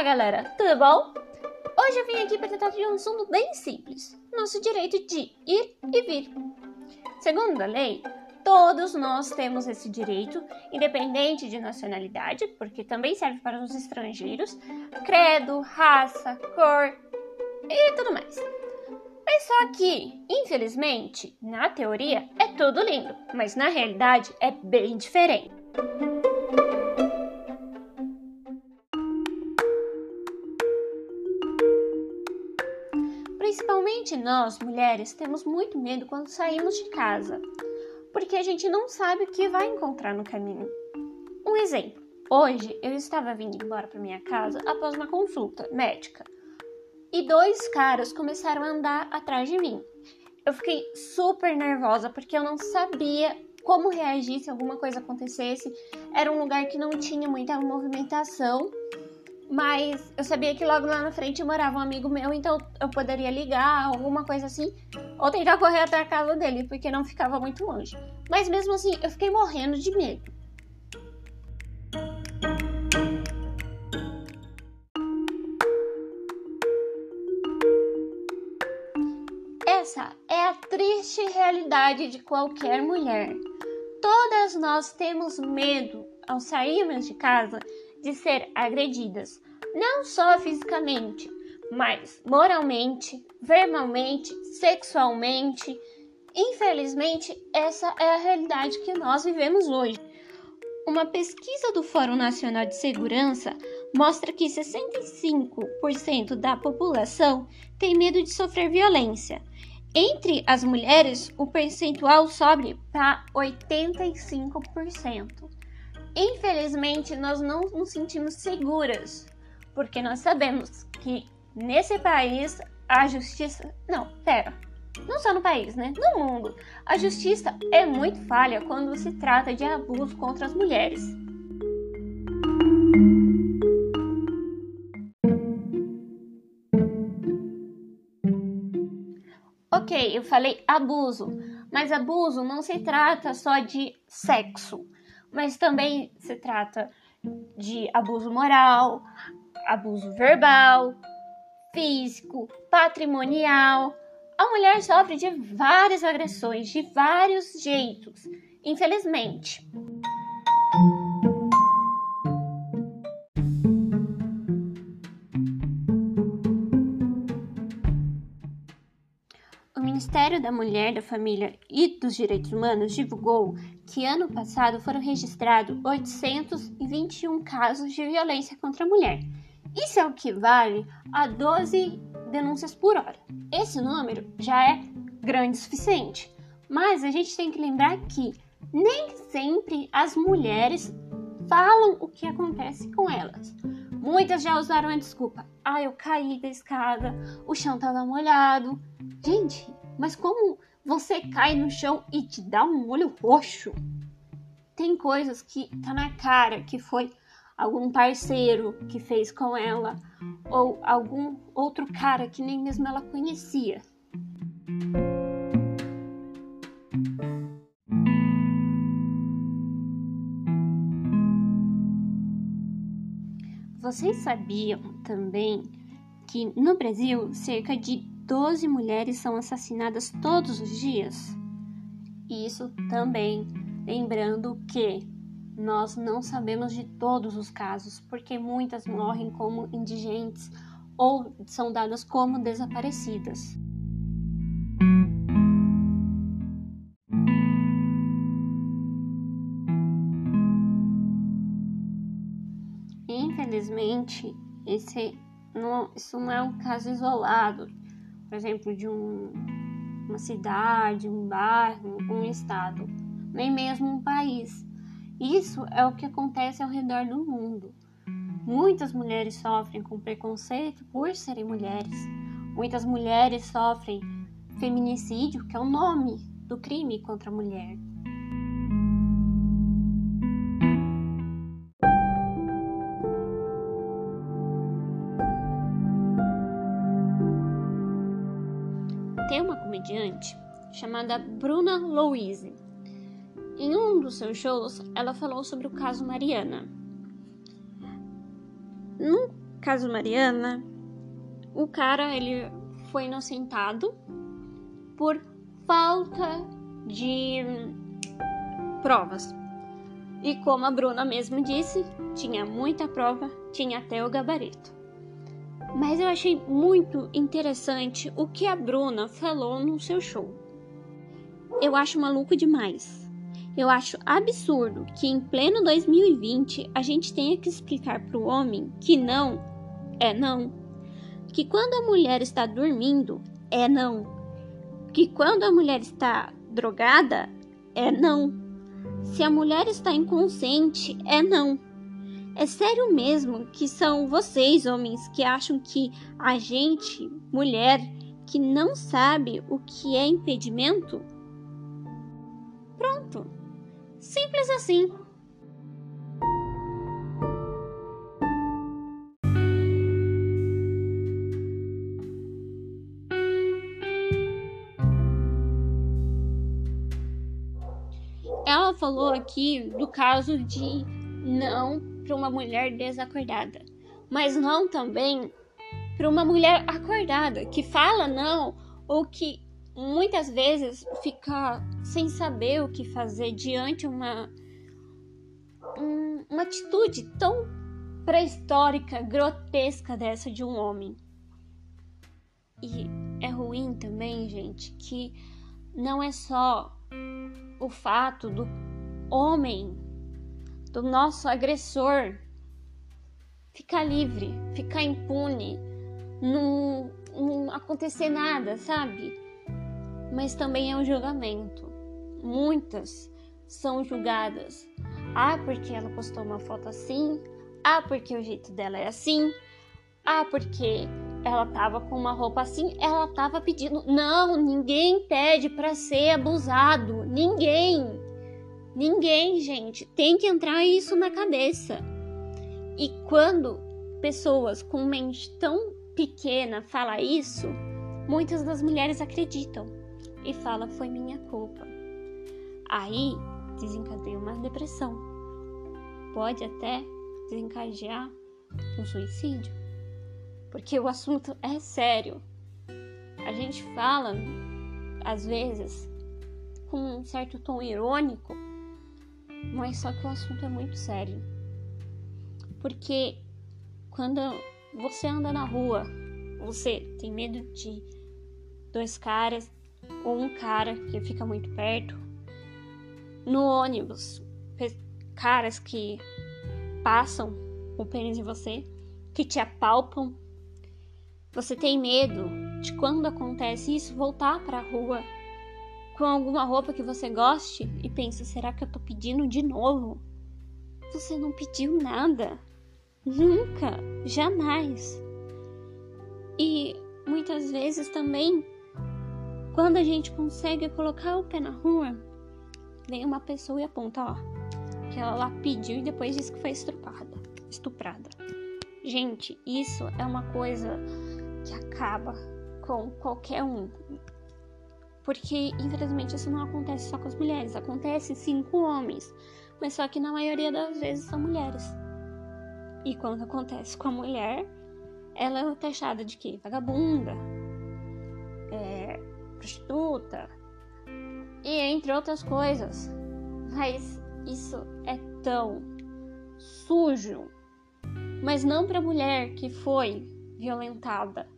Olá, galera, tudo bom? Hoje eu vim aqui para tratar de um assunto bem simples: nosso direito de ir e vir. Segundo a lei, todos nós temos esse direito, independente de nacionalidade, porque também serve para os estrangeiros, credo, raça, cor e tudo mais. Mas só que, infelizmente, na teoria é tudo lindo, mas na realidade é bem diferente. Principalmente nós, mulheres, temos muito medo quando saímos de casa, porque a gente não sabe o que vai encontrar no caminho. Um exemplo: hoje eu estava vindo embora para minha casa após uma consulta médica e dois caras começaram a andar atrás de mim. Eu fiquei super nervosa porque eu não sabia como reagir se alguma coisa acontecesse. Era um lugar que não tinha muita movimentação, mas eu sabia que logo lá na frente morava um amigo meu, então eu poderia ligar, alguma coisa assim, ou tentar correr até a casa dele, porque não ficava muito longe. Mas mesmo assim, eu fiquei morrendo de medo. Essa é a triste realidade de qualquer mulher. Todas nós temos medo ao sairmos de casa de ser agredidas, não só fisicamente, mas moralmente, verbalmente, sexualmente. Infelizmente, essa é a realidade que nós vivemos hoje. Uma pesquisa do Fórum Nacional de Segurança mostra que 65% da população tem medo de sofrer violência. Entre as mulheres, o percentual sobe para 85%. Infelizmente, nós não nos sentimos seguras, porque nós sabemos que nesse país a justiça. Não, pera. Não só no país, né? No mundo. A justiça é muito falha quando se trata de abuso contra as mulheres. Ok, eu falei abuso, mas abuso não se trata só de sexo, mas também se trata de abuso moral, abuso verbal, físico, patrimonial. A mulher sofre de várias agressões, de vários jeitos, infelizmente. Ministério da Mulher, da Família e dos Direitos Humanos divulgou que ano passado foram registrados 821 casos de violência contra a mulher. Isso é o que vale a 12 denúncias por hora. Esse número já é grande o suficiente, mas a gente tem que lembrar que nem sempre as mulheres falam o que acontece com elas. Muitas já usaram a desculpa: ah, eu caí da escada, o chão estava molhado. Gente, mas como você cai no chão e te dá um olho roxo? Tem coisas que tá na cara que foi algum parceiro que fez com ela ou algum outro cara que nem mesmo ela conhecia. Vocês sabiam também que no Brasil cerca de 12 mulheres são assassinadas todos os dias? Isso também lembrando que nós não sabemos de todos os casos, porque muitas morrem como indigentes ou são dadas como desaparecidas. Infelizmente, esse não, isso não é um caso isolado, por exemplo, de um, uma cidade, um bairro, um estado, nem mesmo um país. Isso é o que acontece ao redor do mundo. Muitas mulheres sofrem com preconceito por serem mulheres. Muitas mulheres sofrem feminicídio, que é o nome do crime contra a mulher. Chamada Bruna Louise. Em um dos seus shows, ela falou sobre o caso Mariana. Num caso Mariana, o cara ele foi inocentado por falta de provas. E como a Bruna mesmo disse, tinha muita prova, tinha até o gabarito. Mas eu achei muito interessante o que a Bruna falou no seu show. Eu acho maluco demais. Eu acho absurdo que em pleno 2020 a gente tenha que explicar para o homem que não é não, que quando a mulher está dormindo é não, que quando a mulher está drogada é não, se a mulher está inconsciente é não. É sério mesmo que são vocês, homens, que acham que a gente, mulher, que não sabe o que é impedimento? Pronto. Simples assim. Ela falou aqui do caso de não para uma mulher desacordada, mas não também para uma mulher acordada que fala não ou que muitas vezes fica sem saber o que fazer diante uma um, uma atitude tão pré-histórica, grotesca dessa de um homem. E é ruim também, gente, que não é só o fato do homem do nosso agressor ficar livre, ficar impune, não, não acontecer nada, sabe? Mas também é um julgamento. Muitas são julgadas. Ah, porque ela postou uma foto assim. Ah, porque o jeito dela é assim. Ah, porque ela tava com uma roupa assim, ela tava pedindo. Não, ninguém pede para ser abusado. Ninguém. Ninguém, gente, tem que entrar isso na cabeça. E quando pessoas com mente tão pequena falam isso, muitas das mulheres acreditam e falam foi minha culpa. Aí desencadeia uma depressão. Pode até desencadear um suicídio. Porque o assunto é sério. A gente fala, às vezes, com um certo tom irônico, mas só que o assunto é muito sério. Porque quando você anda na rua, você tem medo de dois caras ou um cara que fica muito perto. No ônibus, caras que passam o pênis em você, que te apalpam. Você tem medo de quando acontece isso voltar para a rua com alguma roupa que você goste e pensa: será que eu tô pedindo de novo? Você não pediu nada. Nunca, jamais. E muitas vezes também, quando a gente consegue colocar o pé na rua, vem uma pessoa e aponta, ó, que ela lá pediu e depois disse que foi estuprada. Estuprada. Gente, isso é uma coisa que acaba com qualquer um. Porque, infelizmente, isso não acontece só com as mulheres, acontece sim com homens, mas só que na maioria das vezes são mulheres. E quando acontece com a mulher, ela é taxada de quê? Vagabunda, prostituta, e entre outras coisas. Mas isso é tão sujo, mas não para a mulher que foi violentada,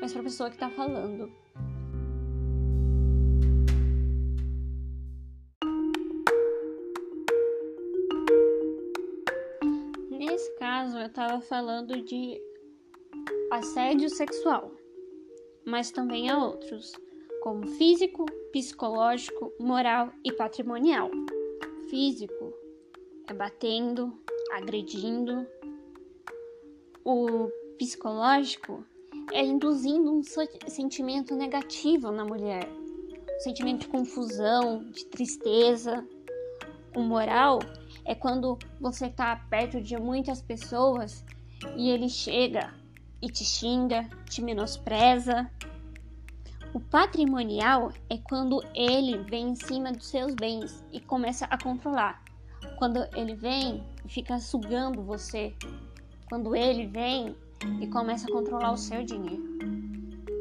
mas para a pessoa que está falando. eu estava falando de assédio sexual, mas também há outros, como físico, psicológico, moral e patrimonial. Físico é batendo, agredindo. O psicológico é induzindo um sentimento negativo na mulher, um sentimento de confusão, de tristeza. O moral é quando você tá perto de muitas pessoas e ele chega e te xinga, te menospreza. O patrimonial é quando ele vem em cima dos seus bens e começa a controlar. Quando ele vem e fica sugando você. Quando ele vem e começa a controlar o seu dinheiro.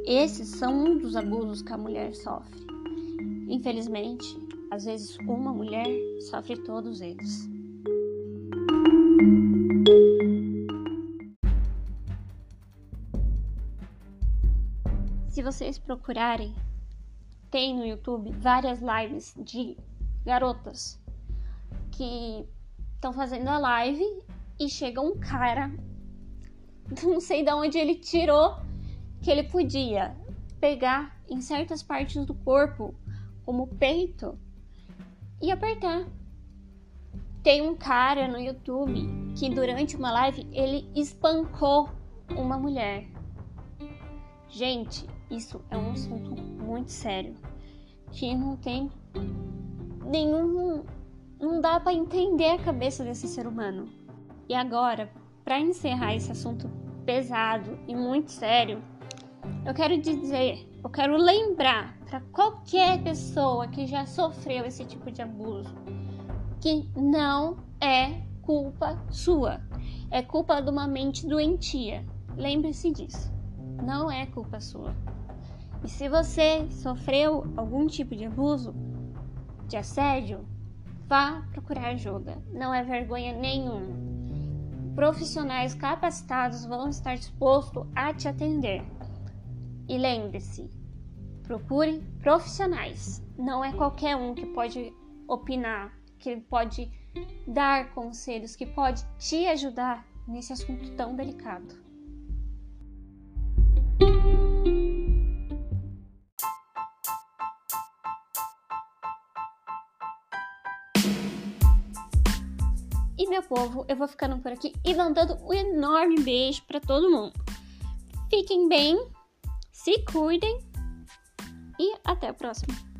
Esses são um dos abusos que a mulher sofre. Infelizmente, às vezes uma mulher sofre todos eles. Se vocês procurarem, tem no YouTube várias lives de garotas que estão fazendo a live e chega um cara, não sei de onde ele tirou que ele podia pegar em certas partes do corpo, como o peito, e apertar. Tem um cara no YouTube que durante uma live ele espancou uma mulher. Gente, isso é um assunto muito sério que não tem nenhum não dá para entender a cabeça desse ser humano. E agora, para encerrar esse assunto pesado e muito sério, eu quero dizer, eu quero lembrar para qualquer pessoa que já sofreu esse tipo de abuso que não é culpa sua, é culpa de uma mente doentia. Lembre-se disso. Não é culpa sua. E se você sofreu algum tipo de abuso, de assédio, vá procurar ajuda. Não é vergonha nenhuma. Profissionais capacitados vão estar dispostos a te atender. E lembre-se, procure profissionais. Não é qualquer um que pode opinar, que pode dar conselhos, que pode te ajudar nesse assunto tão delicado. Povo, eu vou ficando por aqui e mandando um enorme beijo para todo mundo. Fiquem bem, se cuidem e até a próxima.